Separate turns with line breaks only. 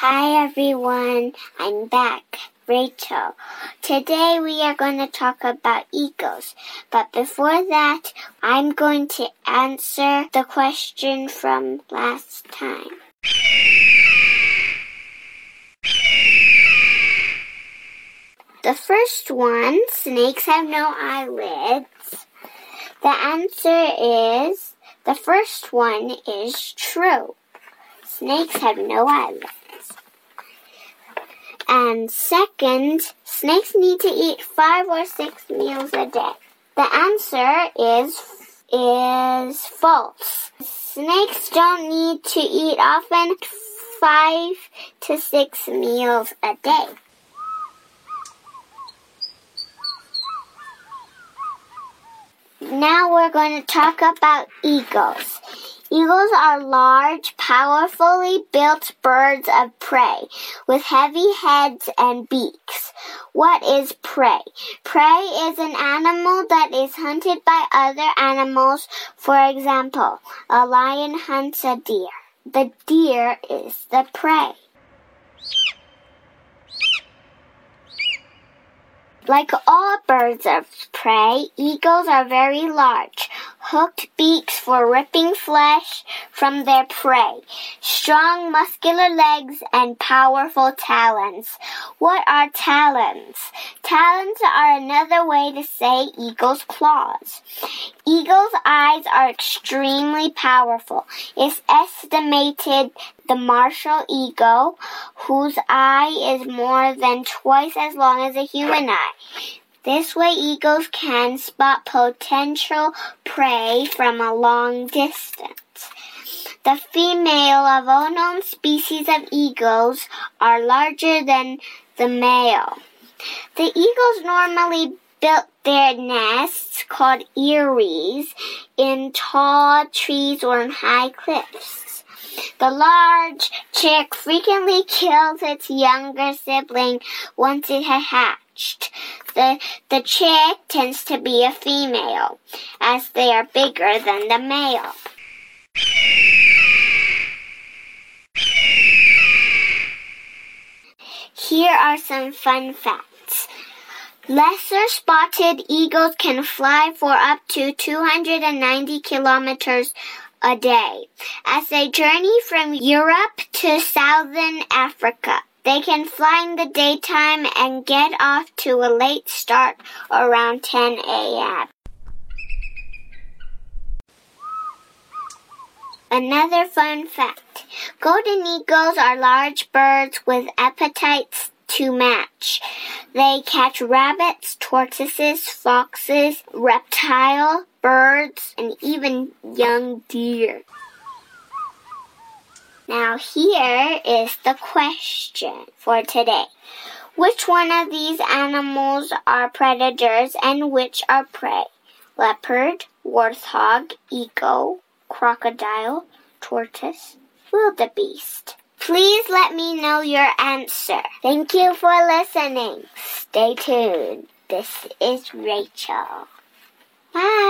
Hi everyone, I'm back. Rachel. Today we are going to talk about eagles. But before that, I'm going to answer the question from last time. The first one, snakes have no eyelids. The answer is, the first one is true. Snakes have no eyelids. And second, snakes need to eat five or six meals a day. The answer is is false. Snakes don't need to eat often five to six meals a day. Now we're going to talk about eagles. Eagles are large, powerfully built birds of prey with heavy heads and beaks. What is prey? Prey is an animal that is hunted by other animals. For example, a lion hunts a deer. The deer is the prey. Like all birds of prey, eagles are very large, hooked beaks for ripping flesh from their prey, strong muscular legs, and powerful talons. What are talons? Talons are another way to say eagle's claws. Eagle's eyes are extremely powerful. It's estimated the martial eagle, whose eye is more than twice as long as a human eye. This way eagles can spot potential prey from a long distance. The female of all known species of eagles are larger than the male. The eagles normally built their nests called eyries in tall trees or in high cliffs. The large chick frequently kills its younger sibling once it has The, the chick tends to be a female, as they are bigger than the male. Here are some fun facts. Lesser spotted eagles can fly for up to 290 kilometers a day. As they journey from Europe to southern Africa, they can fly in the daytime and get off to a late start around 10 a.m. Another fun fact. Golden eagles are large birds with appetites to match. They catch rabbits, tortoises, foxes, reptile, birds, and even young deer. Now here is the question for today. Which one of these animals are predators and which are prey? Leopard, warthog, eagle, crocodile, tortoise, wildebeest. Please let me know your answer. Thank you for listening. Stay tuned. This is Rachel. Bye.